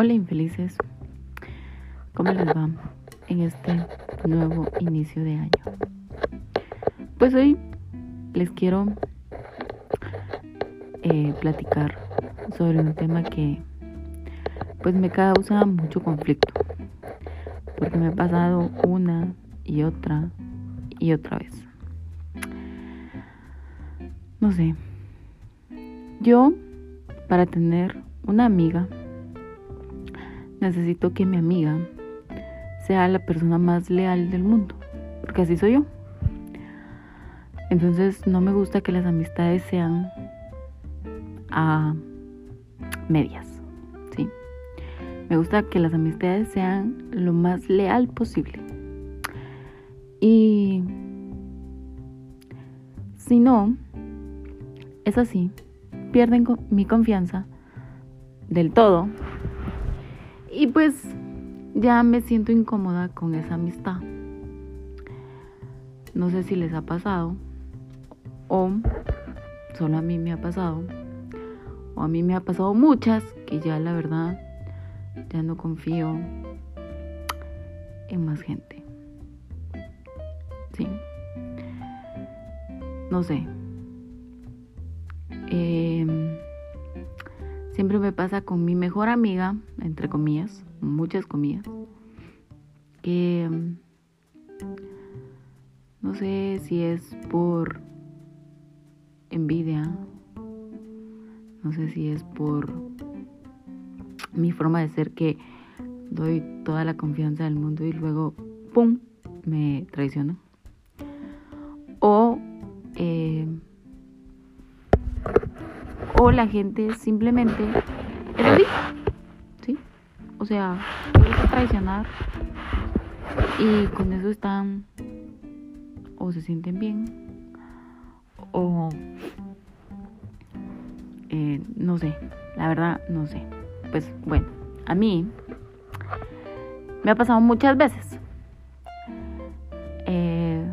Hola infelices, ¿cómo les va en este nuevo inicio de año? Pues hoy les quiero eh, platicar sobre un tema que pues me causa mucho conflicto porque me ha pasado una y otra y otra vez. No sé, yo para tener una amiga necesito que mi amiga sea la persona más leal del mundo, porque así soy yo. Entonces no me gusta que las amistades sean a medias, ¿sí? Me gusta que las amistades sean lo más leal posible. Y si no, es así, pierden mi confianza del todo y pues ya me siento incómoda con esa amistad. No sé si les ha pasado o solo a mí me ha pasado o a mí me ha pasado muchas que ya la verdad ya no confío en más gente. Sí. No sé. Eh, Siempre me pasa con mi mejor amiga, entre comillas, muchas comillas, que mm, no sé si es por envidia, no sé si es por mi forma de ser que doy toda la confianza del mundo y luego, ¡pum!, me traiciono. O la gente simplemente es así, ¿sí? O sea, a traicionar y con eso están o se sienten bien o eh, no sé, la verdad no sé. Pues bueno, a mí me ha pasado muchas veces. Eh,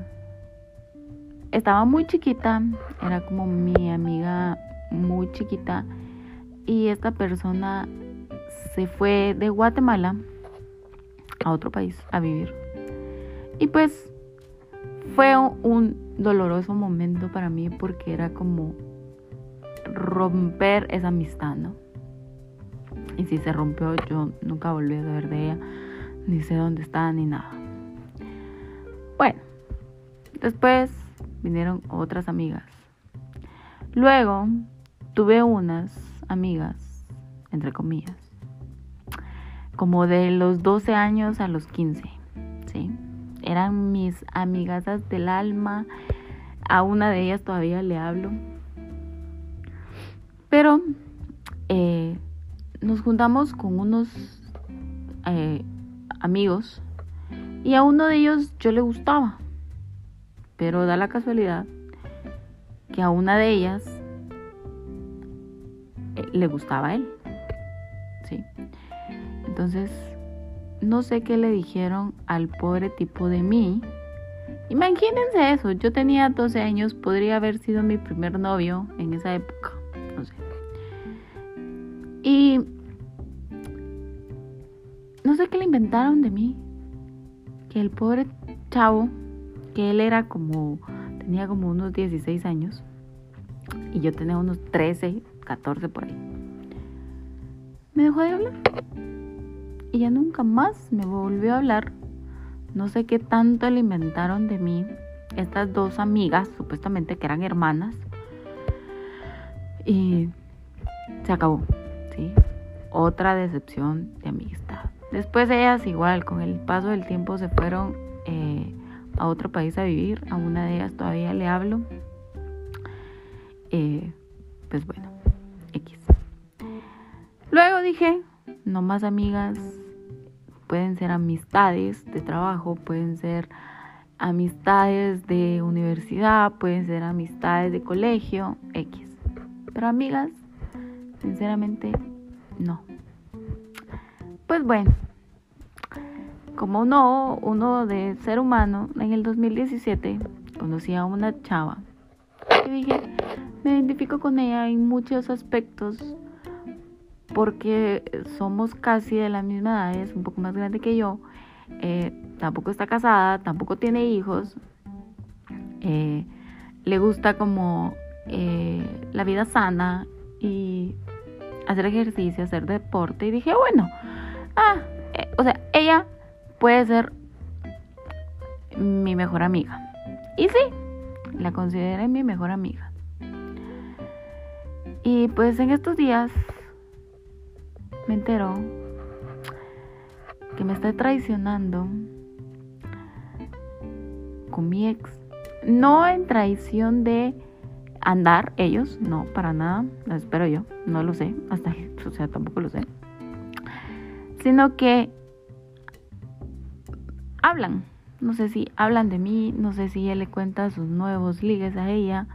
estaba muy chiquita, era como mi amiga muy chiquita y esta persona se fue de Guatemala a otro país a vivir. Y pues fue un doloroso momento para mí porque era como romper esa amistad, ¿no? Y si se rompió, yo nunca volví a saber de ella, ni sé dónde está, ni nada. Bueno, después vinieron otras amigas. Luego tuve unas amigas, entre comillas, como de los 12 años a los 15, ¿sí? Eran mis amigasas del alma, a una de ellas todavía le hablo, pero eh, nos juntamos con unos eh, amigos y a uno de ellos yo le gustaba, pero da la casualidad que a una de ellas le gustaba a él. ¿sí? Entonces, no sé qué le dijeron al pobre tipo de mí. Imagínense eso, yo tenía 12 años, podría haber sido mi primer novio en esa época, no sé. Y no sé qué le inventaron de mí, que el pobre chavo, que él era como, tenía como unos 16 años, y yo tenía unos 13, 14 por ahí. Me dejó de hablar. Y ya nunca más me volvió a hablar. No sé qué tanto le inventaron de mí estas dos amigas, supuestamente que eran hermanas. Y se acabó, ¿sí? Otra decepción de amistad. Después ellas igual, con el paso del tiempo se fueron eh, a otro país a vivir. A una de ellas todavía le hablo. Eh, pues bueno, dije, no más amigas, pueden ser amistades de trabajo, pueden ser amistades de universidad, pueden ser amistades de colegio, X. Pero amigas, sinceramente, no. Pues bueno, como no, uno de ser humano, en el 2017 conocí a una chava y dije, me identifico con ella en muchos aspectos porque somos casi de la misma edad, es un poco más grande que yo, eh, tampoco está casada, tampoco tiene hijos, eh, le gusta como eh, la vida sana y hacer ejercicio, hacer deporte y dije, bueno, ah, o sea, ella puede ser mi mejor amiga. Y sí, la consideré mi mejor amiga. Y pues en estos días me entero que me está traicionando con mi ex. No en traición de andar ellos, no, para nada, lo espero yo, no lo sé, hasta, o sea, tampoco lo sé. Sino que hablan, no sé si hablan de mí, no sé si él le cuenta sus nuevos ligues a ella,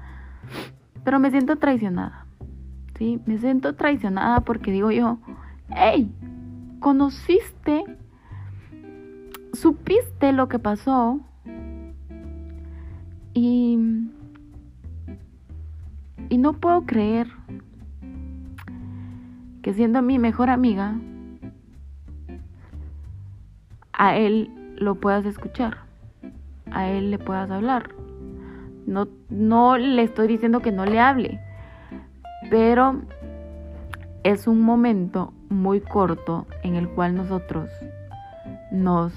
pero me siento traicionada. Sí, me siento traicionada porque digo yo, hey, conociste, supiste lo que pasó y, y no puedo creer que siendo mi mejor amiga, a él lo puedas escuchar, a él le puedas hablar. No, no le estoy diciendo que no le hable, pero es un momento muy corto en el cual nosotros nos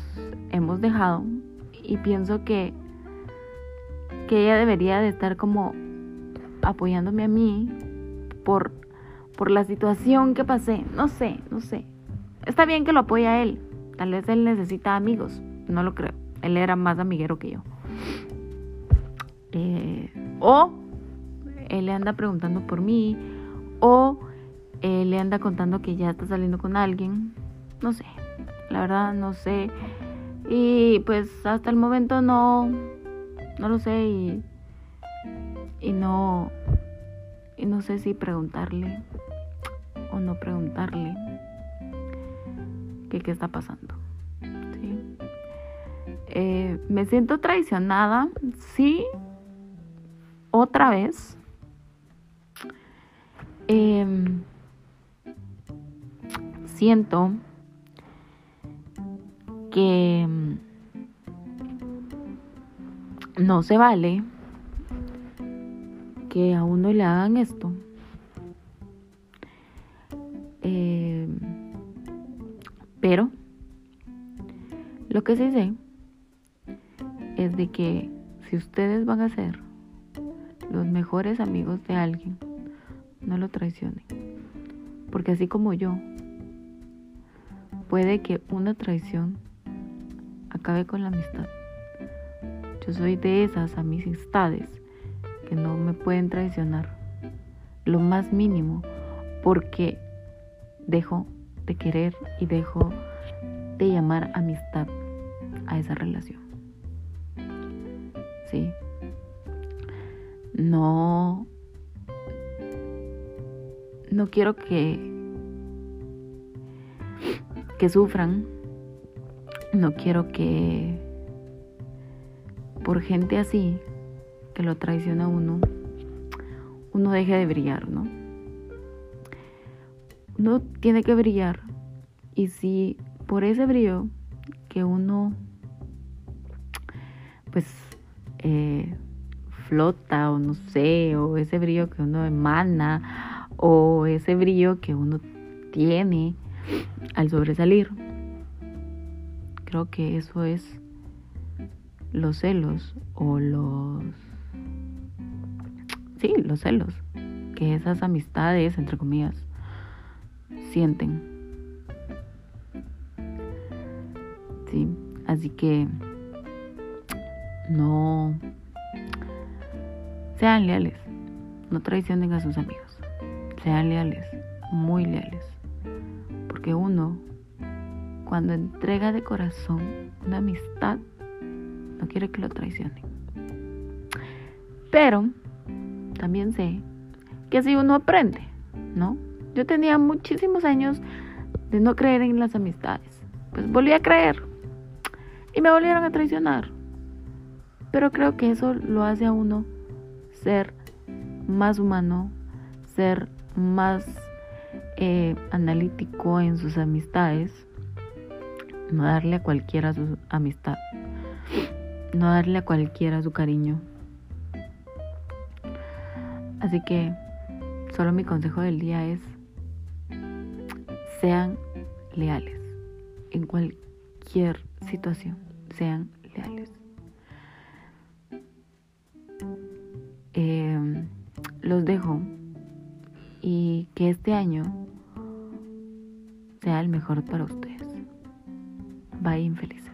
hemos dejado y pienso que, que ella debería de estar como apoyándome a mí por, por la situación que pasé. No sé, no sé. Está bien que lo apoye a él. Tal vez él necesita amigos. No lo creo. Él era más amiguero que yo. Eh, o él le anda preguntando por mí. O le anda contando que ya está saliendo con alguien. No sé. La verdad no sé. Y pues hasta el momento no. No lo sé. Y, y no. Y no sé si preguntarle o no preguntarle qué, qué está pasando. Eh, me siento traicionada, sí, otra vez. Em, siento que no se vale que a uno le hagan esto. Em, pero lo que sí sé es de que si ustedes van a ser los mejores amigos de alguien, no lo traicionen. Porque así como yo, puede que una traición acabe con la amistad. Yo soy de esas amistades que no me pueden traicionar. Lo más mínimo, porque dejo de querer y dejo de llamar amistad a esa relación. No, no quiero que, que sufran. No quiero que por gente así que lo traiciona uno, uno deje de brillar, ¿no? Uno tiene que brillar y si por ese brillo que uno pues eh, flota o no sé, o ese brillo que uno emana o ese brillo que uno tiene al sobresalir. Creo que eso es los celos o los... Sí, los celos que esas amistades, entre comillas, sienten. Sí, así que no sean leales, no traicionen a sus amigos. Sean leales, muy leales. Porque uno, cuando entrega de corazón una amistad, no quiere que lo traicionen. Pero también sé que si uno aprende, ¿no? Yo tenía muchísimos años de no creer en las amistades. Pues volví a creer. Y me volvieron a traicionar. Pero creo que eso lo hace a uno ser más humano, ser más eh, analítico en sus amistades, no darle a cualquiera su amistad, no darle a cualquiera su cariño. Así que solo mi consejo del día es, sean leales en cualquier situación, sean leales. Eh, los dejo y que este año sea el mejor para ustedes. Bye infelices.